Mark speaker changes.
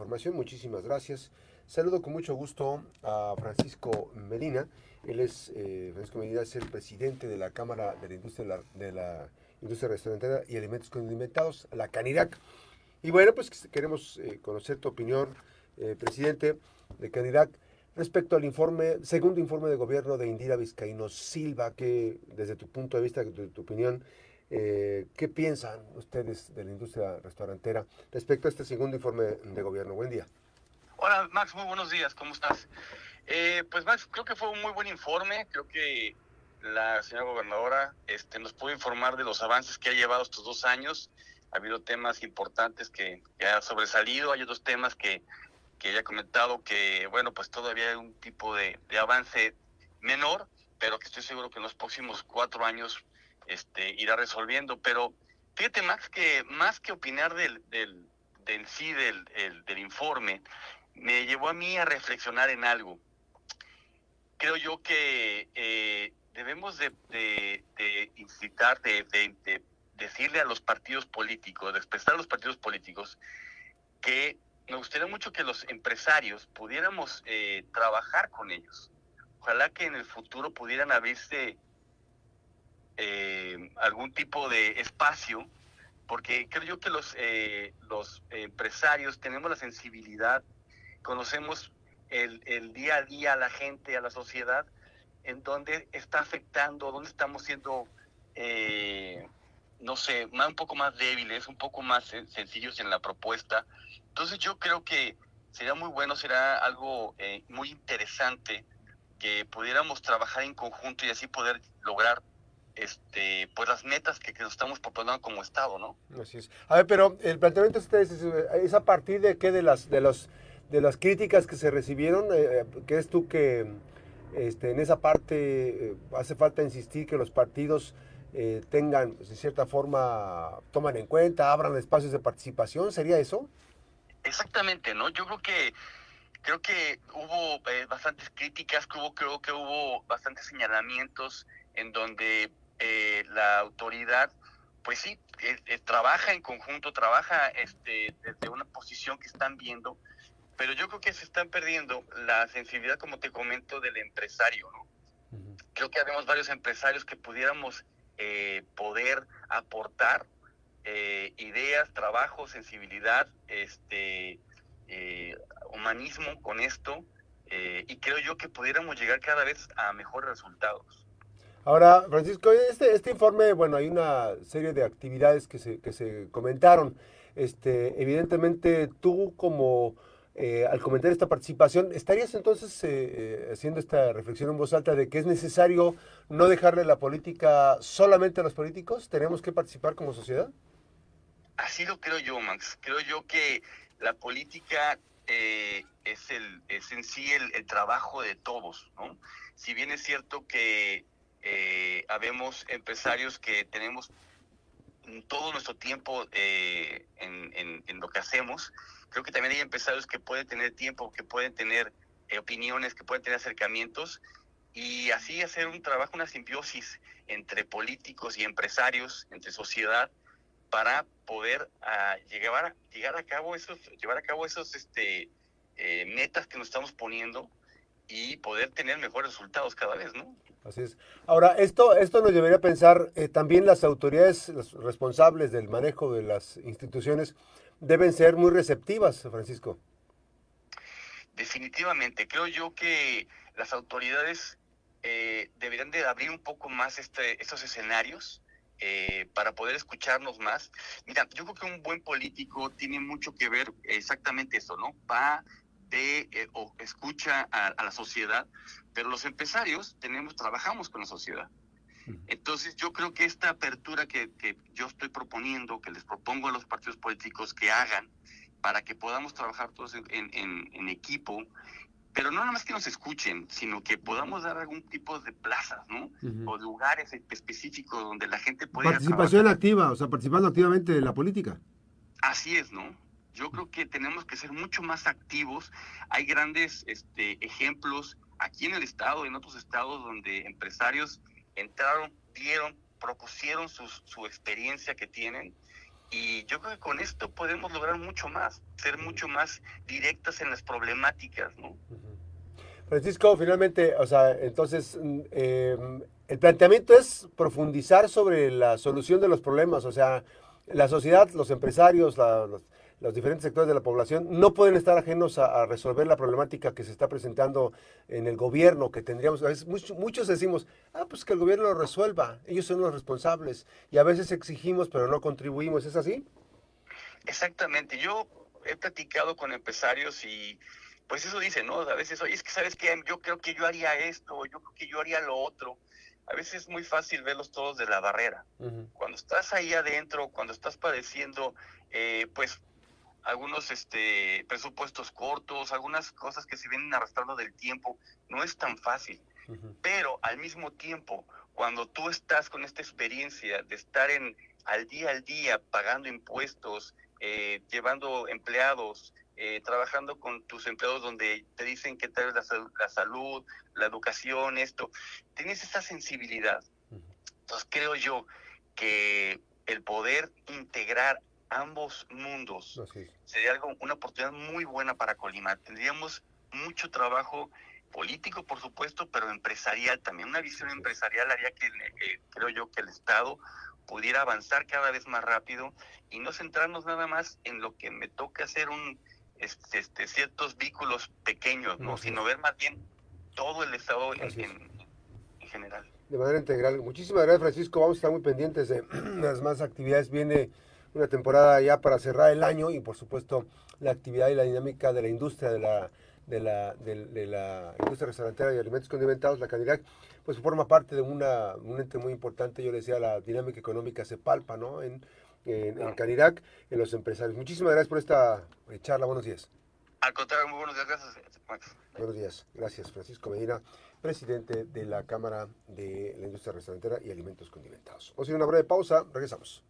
Speaker 1: información. Muchísimas gracias. Saludo con mucho gusto a Francisco Medina. Él es, eh, Francisco Medina es el presidente de la Cámara de la Industria de la, Industria Restaurantera y Alimentos Condimentados, la CANIRAC. Y bueno, pues queremos eh, conocer tu opinión, eh, presidente de CANIRAC, respecto al informe, segundo informe de gobierno de Indira Vizcaíno Silva, que desde tu punto de vista, tu opinión, ¿qué piensan ustedes de la industria restaurantera respecto a este segundo informe de gobierno? Buen día.
Speaker 2: Hola Max, muy buenos días, ¿cómo estás? Eh, pues Max, creo que fue un muy buen informe, creo que la señora gobernadora este, nos pudo informar de los avances que ha llevado estos dos años. Ha habido temas importantes que, ha sobresalido, hay otros temas que, que ella ha comentado que, bueno, pues todavía hay un tipo de, avance menor, pero que estoy seguro que en los próximos cuatro años este, irá resolviendo. Pero fíjate, Max, que más que opinar del, del, en sí del, del informe, me llevó a mí a reflexionar en algo. Creo yo que eh, debemos de, incitar, de, decirle a los partidos políticos, de expresar a los partidos políticos, que me gustaría mucho que los empresarios pudiéramos eh, trabajar con ellos. Ojalá que en el futuro pudieran abrirse eh, algún tipo de espacio, porque creo yo que los, los empresarios tenemos la sensibilidad conocemos el, el, día a día a la gente, a la sociedad, en donde está afectando, donde estamos siendo, eh, no sé, un poco más débiles, un poco más sencillos en la propuesta. Entonces yo creo que sería muy bueno, será algo eh, muy interesante que pudiéramos trabajar en conjunto y así poder lograr este pues las metas que, que nos estamos proponiendo como estado, ¿no?
Speaker 1: Así es. A ver, pero el planteamiento de ustedes es, a partir de qué de las de los de las críticas que se recibieron, eh, ¿crees tú que este, en esa parte eh, hace falta insistir que los partidos eh, tengan, pues, de cierta forma, toman en cuenta, abran espacios de participación? ¿Sería eso?
Speaker 2: Exactamente, ¿no? Yo creo que creo que hubo bastantes críticas, creo, creo que hubo bastantes señalamientos en donde la autoridad pues sí, trabaja en conjunto, trabaja este, desde una posición que están viendo, pero yo creo que se están perdiendo la sensibilidad, como te comento, del empresario, ¿no? Creo que habemos varios empresarios que pudiéramos eh, poder aportar eh, ideas, trabajo, sensibilidad, este, eh, humanismo con esto, y creo yo que pudiéramos llegar cada vez a mejores resultados.
Speaker 1: Ahora, Francisco, este, este informe, bueno, hay una serie de actividades que se, que se comentaron. Este, evidentemente, tú como eh, al comentar esta participación, ¿estarías entonces eh, eh, haciendo esta reflexión en voz alta de que es necesario no dejarle la política solamente a los políticos? ¿Tenemos que participar como sociedad?
Speaker 2: Así lo creo yo, Max. Creo yo que la política es, el, es en sí el, trabajo de todos, ¿no? Si bien es cierto que habemos empresarios que tenemos todo nuestro tiempo en, en lo que hacemos, creo que también hay empresarios que pueden tener tiempo, que pueden tener eh, opiniones, que pueden tener acercamientos y así hacer un trabajo, una simbiosis entre políticos y empresarios, entre sociedad, para poder uh, llegar, llegar a cabo esos, llevar a cabo esos este, eh, metas que nos estamos poniendo y poder tener mejores resultados cada vez, ¿no?
Speaker 1: Así es. Ahora, esto, esto nos debería pensar eh, también las autoridades responsables del manejo de las instituciones deben ser muy receptivas, Francisco.
Speaker 2: Definitivamente, creo yo que las autoridades eh, deberían de abrir un poco más este, estos escenarios eh, para poder escucharnos más. Mira, yo creo que un buen político tiene mucho que ver exactamente eso, ¿no? Va de eh, o escucha a, la sociedad, pero los empresarios tenemos, trabajamos con la sociedad. Entonces yo creo que esta apertura que, yo estoy proponiendo, que les propongo a los partidos políticos que hagan, para que podamos trabajar todos en, equipo, pero no nada más que nos escuchen, sino que podamos dar algún tipo de plazas, ¿no? O lugares específicos donde la gente pueda...
Speaker 1: Participación activa, o sea, participando activamente en la política.
Speaker 2: Así es, ¿no? Yo creo que tenemos que ser mucho más activos. Hay grandes este, ejemplos aquí en el estado, en otros estados, donde empresarios entraron, dieron, propusieron su experiencia que tienen Y yo creo que con esto podemos lograr mucho más, ser mucho más directas en las problemáticas, ¿no?
Speaker 1: Francisco, finalmente, o sea, entonces, mm, em, el planteamiento es profundizar sobre la solución de los problemas, o sea, la sociedad, los empresarios, los, diferentes sectores de la población no pueden estar ajenos a, resolver la problemática que se está presentando en el gobierno, que tendríamos, a veces muchos, muchos decimos, ah, pues que el gobierno lo resuelva, ellos son los responsables, y a veces exigimos, pero no contribuimos, ¿es así?
Speaker 2: Exactamente, yo he platicado con empresarios y pues eso dice, ¿no? A veces, oye, es que sabes que yo creo que yo haría esto, yo creo que yo haría lo otro. A veces es muy fácil verlos todos de la barrera. Cuando estás ahí adentro, cuando estás padeciendo, eh, pues algunos este, presupuestos cortos, algunas cosas que se vienen arrastrando del tiempo, no es tan fácil. Pero al mismo tiempo, cuando tú estás con esta experiencia de estar en al día al día pagando impuestos, eh, llevando empleados, eh, trabajando con tus empleados donde te dicen que tal la, la salud, la educación, esto, tienes esa sensibilidad. Entonces creo yo que el poder integrar ambos mundos sería algo, una oportunidad muy buena para Colima. Tendríamos mucho trabajo político, por supuesto, pero empresarial también. Una visión empresarial haría que, eh, creo yo, que el Estado pudiera avanzar cada vez más rápido y no centrarnos nada más en lo que me toca hacer un este, este, ciertos vínculos pequeños, ¿no? sino ver más bien todo el Estado en, general.
Speaker 1: De manera integral. Muchísimas gracias, Francisco. Vamos a estar muy pendientes de las más actividades. Viene una temporada ya para cerrar el año y, por supuesto, la actividad y la dinámica de la industria de la de la, de, la industria restaurantera y alimentos condimentados, la Canirac, pues forma parte de una, un ente muy importante, yo le decía, la dinámica económica se palpa, ¿no? En, en, Canirac, en los empresarios. Muchísimas gracias por esta eh, charla. Buenos días.
Speaker 2: Al contrario, muy buenos días. Gracias, Max.
Speaker 1: Buenos días. Gracias, Francisco Medina, presidente de la Cámara de la Industria Restaurantera y Alimentos Condimentados. Vamos a ir a una breve pausa. Regresamos.